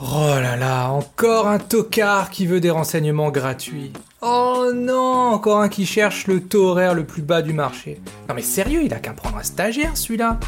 Oh là là, encore un tocard qui veut des renseignements gratuits. Oh non, encore un qui cherche le taux horaire le plus bas du marché. Non mais sérieux, il a qu'à prendre un stagiaire celui-là.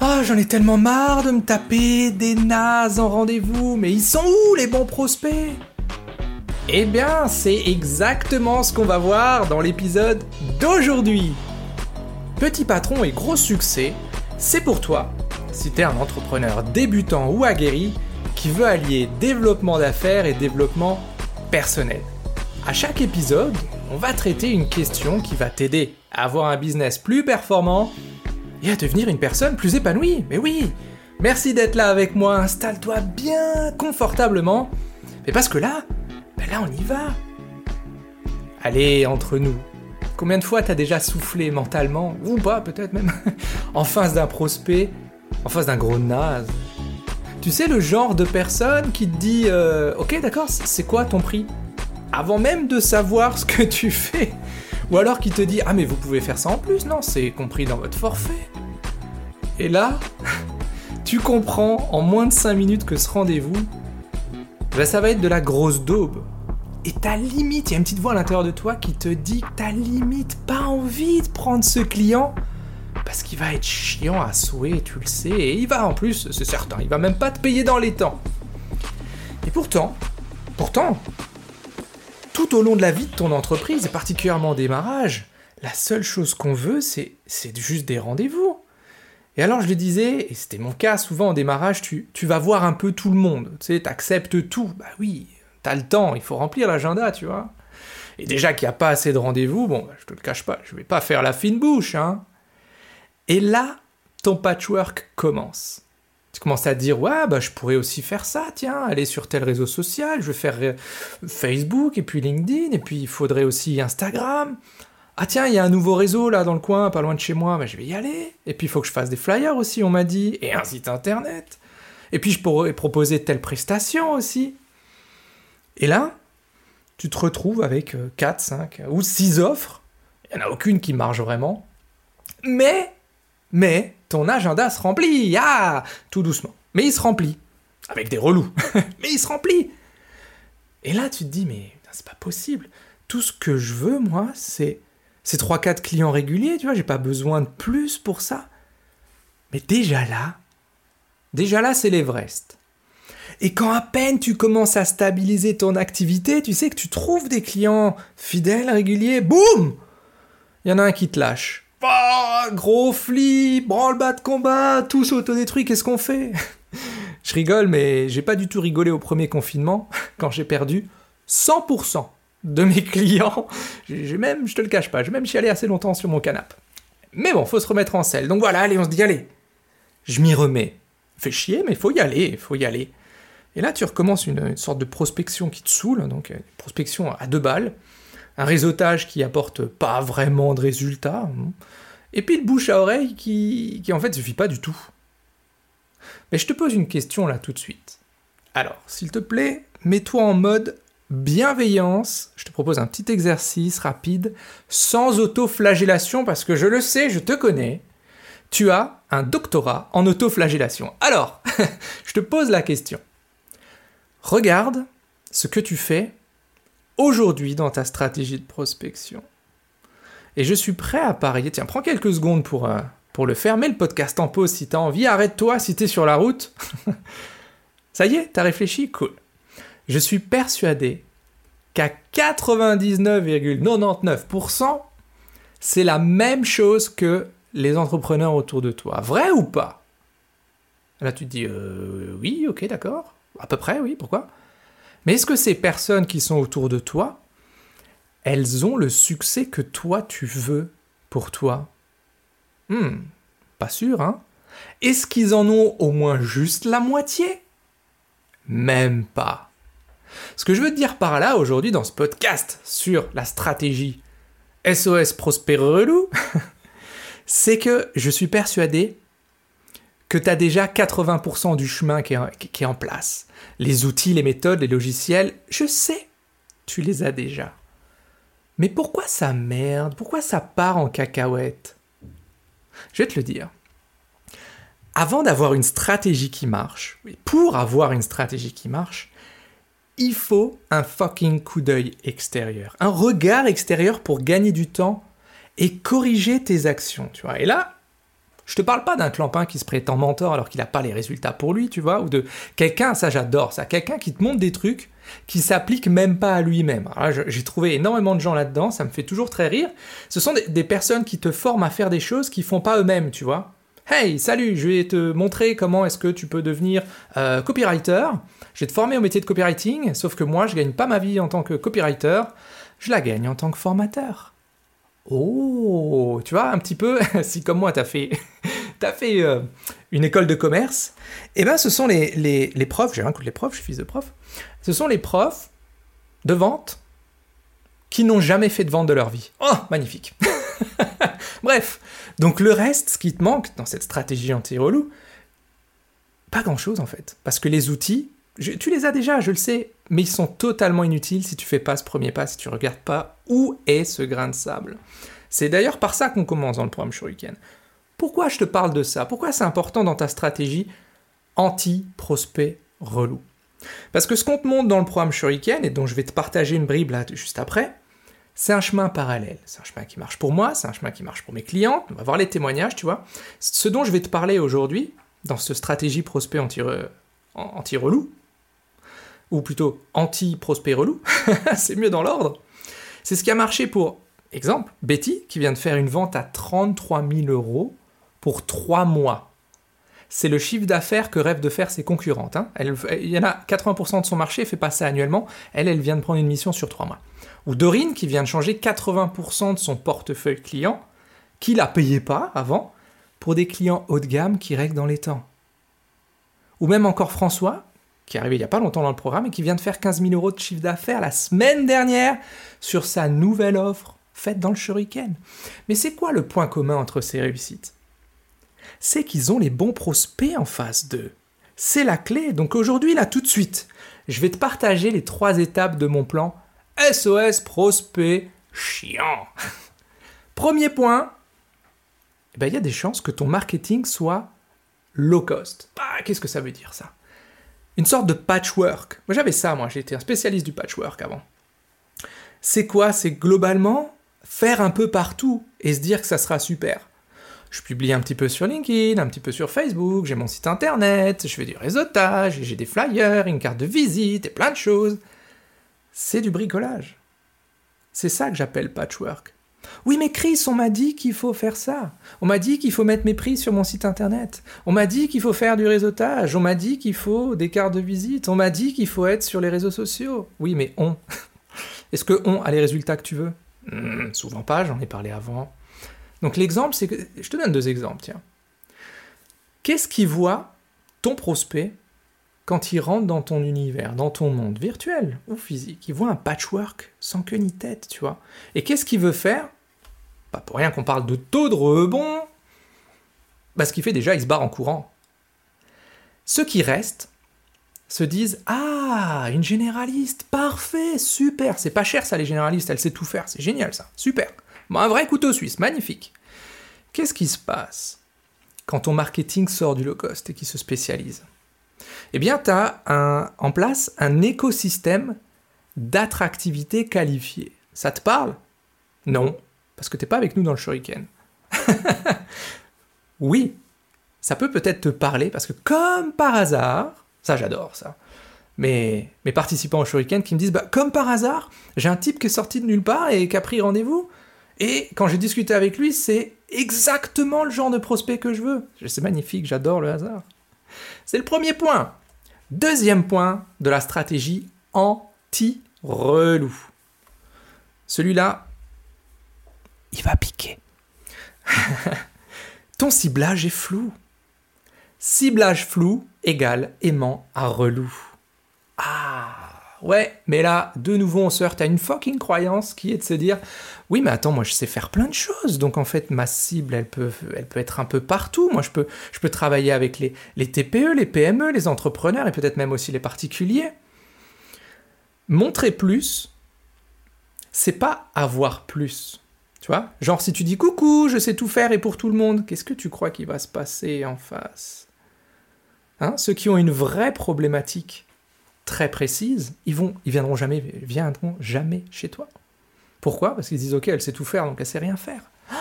Ah, j'en ai tellement marre de me taper des nazes en rendez-vous, mais ils sont où les bons prospects? Eh bien, c'est exactement ce qu'on va voir dans l'épisode d'aujourd'hui. Petit patron et gros succès, c'est pour toi, t'es un entrepreneur débutant ou aguerri qui veut allier développement d'affaires et développement personnel. À chaque épisode, on va traiter une question qui va t'aider à avoir un business plus performant et à devenir une personne plus épanouie. Mais oui, merci d'être là avec moi, installe-toi bien confortablement. Mais parce que là, ben là on y va. Allez, entre nous, combien de fois t'as déjà soufflé mentalement, ou pas peut-être même, en face d'un prospect, en face d'un gros naze Tu sais le genre de personne qui te dit euh, Ok d'accord, c'est quoi ton prix? Avant même de savoir ce que tu fais. Ou alors qui te dit Ah mais vous pouvez faire ça en plus, non, c'est compris dans votre forfait. Et là, tu comprends en moins de 5 minutes que ce rendez-vous, ben ça va être de la grosse daube. Et ta limite, il y a une petite voix à l'intérieur de toi qui te dit t'as limite pas envie de prendre ce client parce qu'il va être chiant à souhait, tu le sais, et il va en plus, c'est certain, il va même pas te payer dans les temps. Et pourtant, pourtant, tout au long de la vie de ton entreprise, et particulièrement au démarrage, la seule chose qu'on veut, c'est, juste des rendez-vous. Et alors je le disais, et c'était mon cas souvent au démarrage, tu, tu vas voir un peu tout le monde, tu sais, t'acceptes tout. Bah oui, t'as le temps, il faut remplir l'agenda, tu vois. Et déjà qu'il n'y a pas assez de rendez-vous, bon, bah, je te le cache pas, je vais pas faire la fine bouche, hein. Et là, ton patchwork commence. Tu commences à dire, ouais, bah, je pourrais aussi faire ça, tiens, aller sur tel réseau social, je vais faire euh, Facebook, et puis LinkedIn, et puis il faudrait aussi Instagram. Ah tiens, il y a un nouveau réseau là dans le coin, pas loin de chez moi, bah, je vais y aller. Et puis il faut que je fasse des flyers aussi, on m'a dit, et un site internet. Et puis je pourrais proposer telle prestation aussi. Et là, tu te retrouves avec 4, 5 ou 6 offres. Il n'y en a aucune qui marche vraiment. Mais, mais, ton agenda se remplit. Ah, tout doucement. Mais il se remplit. Avec des relous. mais il se remplit. Et là, tu te dis, mais c'est pas possible. Tout ce que je veux, moi, c'est c'est 3-4 clients réguliers, tu vois, j'ai pas besoin de plus pour ça. Mais déjà là, déjà là, c'est l'Everest. Et quand à peine tu commences à stabiliser ton activité, tu sais que tu trouves des clients fidèles, réguliers, boum Il y en a un qui te lâche. Oh, gros flip, branle-bas de combat, tout s'autodétruit, qu'est-ce qu'on fait? Je rigole, mais j'ai pas du tout rigolé au premier confinement, quand j'ai perdu 100% de mes clients. J'ai même, je te le cache pas, j'ai même chialé assez longtemps sur mon canapé. Mais bon, faut se remettre en selle. Donc voilà, allez, on se dit, allez, je m'y remets. Fait chier, mais faut y aller, faut y aller. Et là, tu recommences une, sorte de prospection qui te saoule, donc une euh, prospection à deux balles, un réseautage qui apporte pas vraiment de résultats, hein. et puis le bouche à oreille qui, qui en fait suffit pas du tout. Mais je te pose une question là tout de suite. Alors, s'il te plaît, mets-toi en mode bienveillance, je te propose un petit exercice rapide, sans autoflagellation, parce que je le sais, je te connais, tu as un doctorat en autoflagellation. Alors, je te pose la question. Regarde ce que tu fais aujourd'hui dans ta stratégie de prospection. Et je suis prêt à parier, tiens, prends quelques secondes pour, euh, pour le faire, mets le podcast en pause si tu as envie, arrête-toi si tu es sur la route. Ça y est, t'as réfléchi? Cool. Je suis persuadé qu'à 99,99%, c'est la même chose que les entrepreneurs autour de toi. Vrai ou pas? Là, tu te dis, euh, oui, ok, d'accord. À peu près, oui, pourquoi? Mais est-ce que ces personnes qui sont autour de toi, elles ont le succès que toi, tu veux pour toi? Hmm, pas sûr, hein. Est-ce qu'ils en ont au moins juste la moitié? Même pas. Ce que je veux te dire par là aujourd'hui dans ce podcast sur la stratégie SOS Prospère Relou, c'est que je suis persuadé que tu as déjà 80% du chemin qui est, qui est en place. Les outils, les méthodes, les logiciels, je sais, tu les as déjà. Mais pourquoi ça merde? Pourquoi ça part en cacahuète? Je vais te le dire. avant d'avoir une stratégie qui marche, pour avoir une stratégie qui marche, il faut un fucking coup d'œil extérieur, un regard extérieur pour gagner du temps et corriger tes actions, tu vois. Et là, je te parle pas d'un clampin qui se prétend mentor alors qu'il n'a pas les résultats pour lui, tu vois, ou de quelqu'un, ça j'adore ça, quelqu'un qui te montre des trucs qui s'appliquent même pas à lui-même. J'ai trouvé énormément de gens là-dedans, ça me fait toujours très rire. Ce sont des, des personnes qui te forment à faire des choses qu'ils font pas eux-mêmes, tu vois. Hey, salut, je vais te montrer comment est-ce que tu peux devenir euh, copywriter. Je vais te former au métier de copywriting, sauf que moi, je gagne pas ma vie en tant que copywriter, je la gagne en tant que formateur. Oh, tu vois, un petit peu, si comme moi, tu as fait, fait euh, une école de commerce, eh ben, ce sont les, les, les profs, j'ai rien contre les profs, je suis fils de prof, ce sont les profs de vente qui n'ont jamais fait de vente de leur vie. Oh, magnifique Bref, donc le reste, ce qui te manque dans cette stratégie anti-relou, pas grand-chose en fait. Parce que les outils, tu les as déjà, je le sais, mais ils sont totalement inutiles si tu fais pas ce premier pas, si tu regardes pas où est ce grain de sable. C'est d'ailleurs par ça qu'on commence dans le programme Shuriken. Pourquoi je te parle de ça? Pourquoi c'est important dans ta stratégie anti-prospect relou? Parce que ce qu'on te montre dans le programme Shuriken, et dont je vais te partager une bribe là juste après, c'est un chemin parallèle. C'est un chemin qui marche pour moi, c'est un chemin qui marche pour mes clients. On va voir les témoignages, tu vois. Ce dont je vais te parler aujourd'hui, dans cette stratégie prospect anti-relou, ou plutôt anti-prospect relou, c'est mieux dans l'ordre, c'est ce qui a marché pour, exemple, Betty, qui vient de faire une vente à 33 000 euros pour 3 mois. C'est le chiffre d'affaires que rêvent de faire ses concurrentes. Hein. Il y en a 80% de son marché, fait pas ça annuellement. Elle, elle vient de prendre une mission sur 3 mois. Ou Dorine qui vient de changer 80% de son portefeuille client, qu'il n'a payé pas avant, pour des clients haut de gamme qui règlent dans les temps. Ou même encore François, qui est arrivé il n'y a pas longtemps dans le programme et qui vient de faire 15 000 euros de chiffre d'affaires la semaine dernière sur sa nouvelle offre faite dans le shuriken. Mais c'est quoi le point commun entre ces réussites? C'est qu'ils ont les bons prospects en face d'eux. C'est la clé. Donc aujourd'hui, là, tout de suite, je vais te partager les trois étapes de mon plan SOS prospect chiant. Premier point, eh ben, il y a des chances que ton marketing soit low cost. Ah, qu'est-ce que ça veut dire ça? Une sorte de patchwork. Moi j'avais ça, moi j'étais un spécialiste du patchwork avant. C'est quoi? C'est globalement faire un peu partout et se dire que ça sera super. Je publie un petit peu sur LinkedIn, un petit peu sur Facebook, j'ai mon site internet, je fais du réseautage, j'ai des flyers, une carte de visite et plein de choses c'est du bricolage. C'est ça que j'appelle patchwork. Oui, mais Chris, on m'a dit qu'il faut faire ça. On m'a dit qu'il faut mettre mes prix sur mon site internet. On m'a dit qu'il faut faire du réseautage. On m'a dit qu'il faut des cartes de visite. On m'a dit qu'il faut être sur les réseaux sociaux. Oui, mais on. Est-ce que on a les résultats que tu veux? Hmm, Souvent pas, j'en ai parlé avant. Donc l'exemple, c'est que. Je te donne deux exemples, tiens. Qu'est-ce qui voit ton prospect quand il rentre dans ton univers, dans ton monde virtuel ou physique, il voit un patchwork sans queue ni tête, tu vois. Et qu'est-ce qu'il veut faire? Pas pour rien qu'on parle de taux de rebond. Bah, ce qu'il fait déjà, il se barre en courant. Ceux qui restent se disent Ah, une généraliste, parfait, super, c'est pas cher ça les généralistes, elle sait tout faire, c'est génial ça, super. Bon, un vrai couteau suisse, magnifique. Qu'est-ce qui se passe quand ton marketing sort du low cost et qui se spécialise? Eh bien, tu as en place un écosystème d'attractivité qualifiée. Ça te parle? Non, parce que tu n'es pas avec nous dans le shuriken. oui, ça peut peut-être te parler, parce que comme par hasard, ça j'adore ça, mais mes participants au shuriken qui me disent, bah, comme par hasard, j'ai un type qui est sorti de nulle part et qui a pris rendez-vous, et quand j'ai discuté avec lui, c'est exactement le genre de prospect que je veux. C'est magnifique, j'adore le hasard. C'est le premier point. Deuxième point de la stratégie anti-relou. Celui-là, il va piquer. Ton ciblage est flou. Ciblage flou égale aimant à relou. Ah Ouais, mais là, de nouveau, on se heurte à une fucking croyance qui est de se dire Oui, mais attends, moi je sais faire plein de choses. Donc en fait, ma cible, elle peut, elle peut être un peu partout. Moi, je peux, je peux travailler avec les, les TPE, les PME, les entrepreneurs et peut-être même aussi les particuliers. Montrer plus, c'est pas avoir plus. Tu vois? Genre, si tu dis coucou, je sais tout faire et pour tout le monde, qu'est-ce que tu crois qu'il va se passer en face? Hein, ceux qui ont une vraie problématique très précise, ils vont, ils viendront jamais, viendront jamais chez toi. Pourquoi? Parce qu'ils disent ok, elle sait tout faire, donc elle sait rien faire.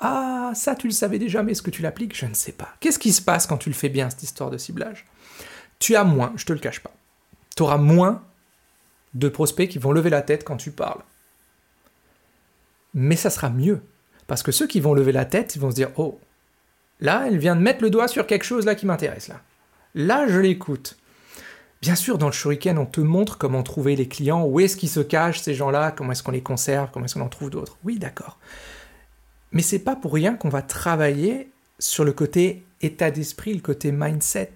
Ah, ça tu le savais déjà, mais est-ce que tu l'appliques? Je ne sais pas. Qu'est-ce qui se passe quand tu le fais bien cette histoire de ciblage? Tu as moins, je te le cache pas. Tu auras moins de prospects qui vont lever la tête quand tu parles. Mais ça sera mieux. Parce que ceux qui vont lever la tête, ils vont se dire Oh, là, elle vient de mettre le doigt sur quelque chose là qui m'intéresse là. Là, je l'écoute. Bien sûr, dans le Shuriken, on te montre comment trouver les clients, où est-ce qu'ils se cachent ces gens-là, comment est-ce qu'on les conserve, comment est-ce qu'on en trouve d'autres. Oui, d'accord. Mais c'est pas pour rien qu'on va travailler sur le côté état d'esprit, le côté mindset,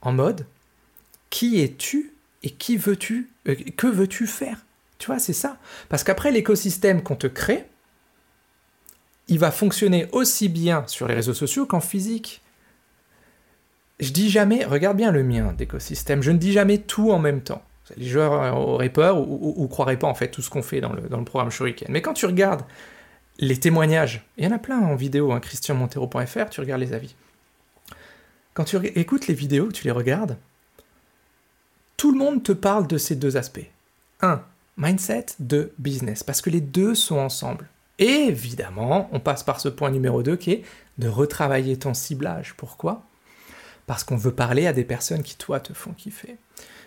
en mode qui es-tu et qui veux-tu, euh, que veux-tu faire? Tu vois, c'est ça. Parce qu'après l'écosystème qu'on te crée, il va fonctionner aussi bien sur les réseaux sociaux qu'en physique. Je dis jamais, regarde bien le mien d'écosystème, je ne dis jamais tout en même temps. Les joueurs auraient peur ou, croiraient pas en fait tout ce qu'on fait dans le, dans le programme Shuriken. Mais quand tu regardes les témoignages, il y en a plein en vidéo, hein, christianmontero.fr, tu regardes les avis. Quand tu écoutes les vidéos, tu les regardes, tout le monde te parle de ces deux aspects. Un, mindset, deux, business, parce que les deux sont ensemble. Et évidemment, on passe par ce point numéro 2 qui est de retravailler ton ciblage. Pourquoi? Parce qu'on veut parler à des personnes qui, toi, te font kiffer.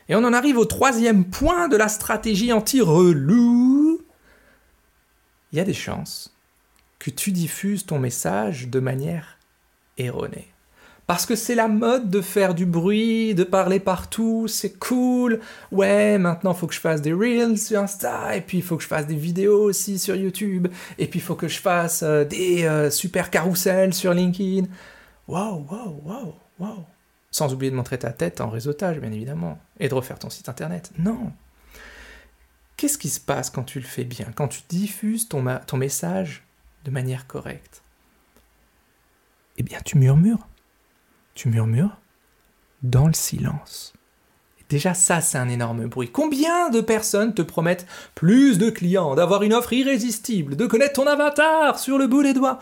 Et on en arrive au troisième point de la stratégie anti-relou. Il y a des chances que tu diffuses ton message de manière erronée. Parce que c'est la mode de faire du bruit, de parler partout, c'est cool. Ouais, maintenant faut que je fasse des reels sur Insta, et puis il faut que je fasse des vidéos aussi sur YouTube, et puis il faut que je fasse euh, des euh, super carousels sur LinkedIn. Waouh, waouh, waouh, waouh. Sans oublier de montrer ta tête en réseautage, bien évidemment, et de refaire ton site internet. Non. Qu'est-ce qui se passe quand tu le fais bien, quand tu diffuses ton, message de manière correcte? Eh bien, tu murmures tu murmures dans le silence. déjà ça, c'est un énorme bruit. Combien de personnes te promettent plus de clients, d'avoir une offre irrésistible, de connaître ton avatar sur le bout des doigts?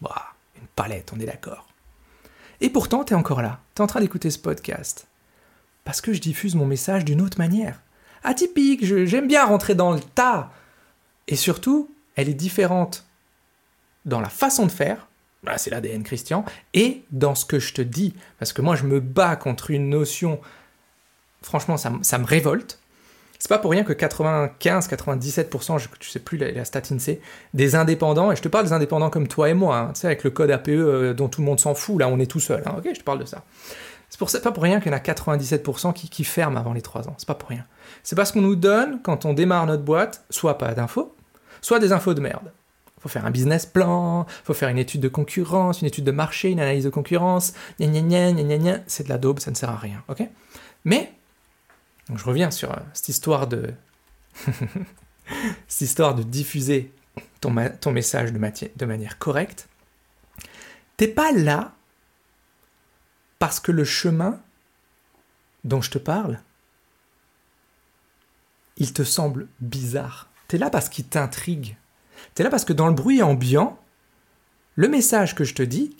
Bah, une palette, on est d'accord. Et pourtant, tu es encore là, tu es en train d'écouter ce podcast. Parce que je diffuse mon message d'une autre manière. Atypique, j'aime bien rentrer dans le tas. Et surtout, elle est différente dans la façon de faire, bah, c'est l'ADN Christian, et dans ce que je te dis, parce que moi je me bats contre une notion, franchement ça, me révolte. C'est pas pour rien que 95-97%, je, ne sais plus la, la stat INSEE, des indépendants, et je te parle des indépendants comme toi et moi, hein, tu sais, avec le code APE euh, dont tout le monde s'en fout, là on est tout seul, hein, ok, je te parle de ça. C'est pour, pas pour rien qu'il y en a 97% qui, qui ferment avant les 3 ans, c'est pas pour rien. C'est parce qu'on nous donne, quand on démarre notre boîte, soit pas d'infos, soit des infos de merde faut faire un business plan, faut faire une étude de concurrence, une étude de marché, une analyse de concurrence, gna gna gna gna gna c'est de la daube, ça ne sert à rien, ok? Mais, je reviens sur euh, cette histoire de... diffuser ton, message de, manière correcte, t'es pas là parce que le chemin dont je te parle, il te semble bizarre. T'es là parce qu'il t'intrigue. Tu là parce que dans le bruit ambiant, le message que je te dis,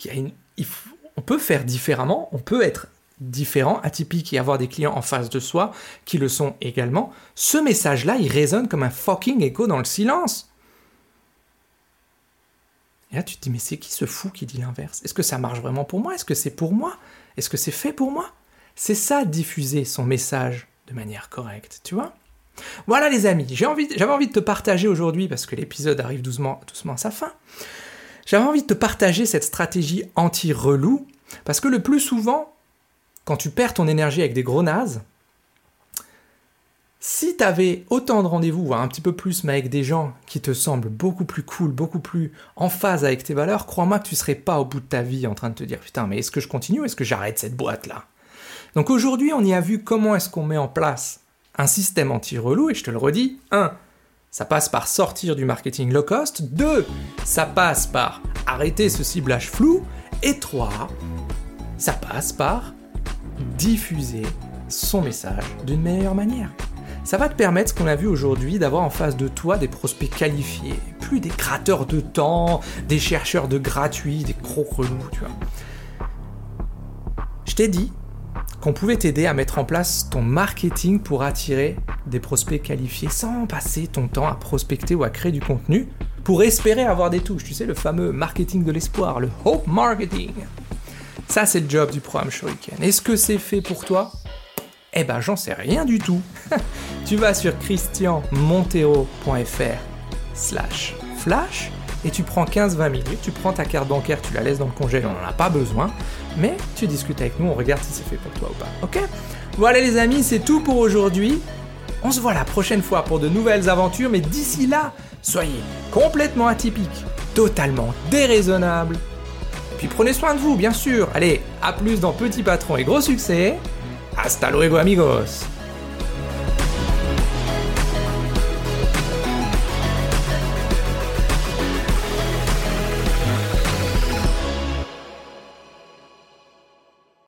on peut faire différemment, on peut être différent, atypique et avoir des clients en face de soi qui le sont également, ce message-là, il résonne comme un fucking écho dans le silence. Et là, tu te dis, mais c'est qui ce fou qui dit l'inverse? Est-ce que ça marche vraiment pour moi? Est-ce que c'est pour moi? Est-ce que c'est fait pour moi? C'est ça, diffuser son message de manière correcte, tu vois? Voilà les amis, j'avais envie, envie de te partager aujourd'hui, parce que l'épisode arrive doucement, doucement à sa fin, j'avais envie de te partager cette stratégie anti-relou, parce que le plus souvent, quand tu perds ton énergie avec des gros nazes, si tu avais autant de rendez-vous, voire un petit peu plus, mais avec des gens qui te semblent beaucoup plus cool, beaucoup plus en phase avec tes valeurs, crois-moi que tu serais pas au bout de ta vie en train de te dire putain, mais est-ce que je continue est-ce que j'arrête cette boîte-là? Donc aujourd'hui, on y a vu comment est-ce qu'on met en place un système anti-relou, et je te le redis, 1. Ça passe par sortir du marketing low cost. 2. Ça passe par arrêter ce ciblage flou. Et 3. Ça passe par diffuser son message d'une meilleure manière. Ça va te permettre, ce qu'on a vu aujourd'hui, d'avoir en face de toi des prospects qualifiés, plus des créateurs de temps, des chercheurs de gratuits, des crocs relous, tu vois. Je t'ai dit qu'on pouvait t'aider à mettre en place ton marketing pour attirer des prospects qualifiés sans passer ton temps à prospecter ou à créer du contenu pour espérer avoir des touches. Tu sais, le fameux marketing de l'espoir, le hope marketing. Ça, c'est le job du programme Shuriken. Est-ce que c'est fait pour toi? Eh ben, j'en sais rien du tout. tu vas sur christianmontero.fr slash flash et tu prends 15-20 minutes, tu prends ta carte bancaire, tu la laisses dans le congé, on n'en a pas besoin, mais tu discutes avec nous, on regarde si c'est fait pour toi ou pas, ok? Voilà les amis, c'est tout pour aujourd'hui. On se voit la prochaine fois pour de nouvelles aventures, mais d'ici là, soyez complètement atypiques, totalement déraisonnables. Puis prenez soin de vous, bien sûr. Allez, à plus dans Petit Patron et Gros Succès. Hasta luego amigos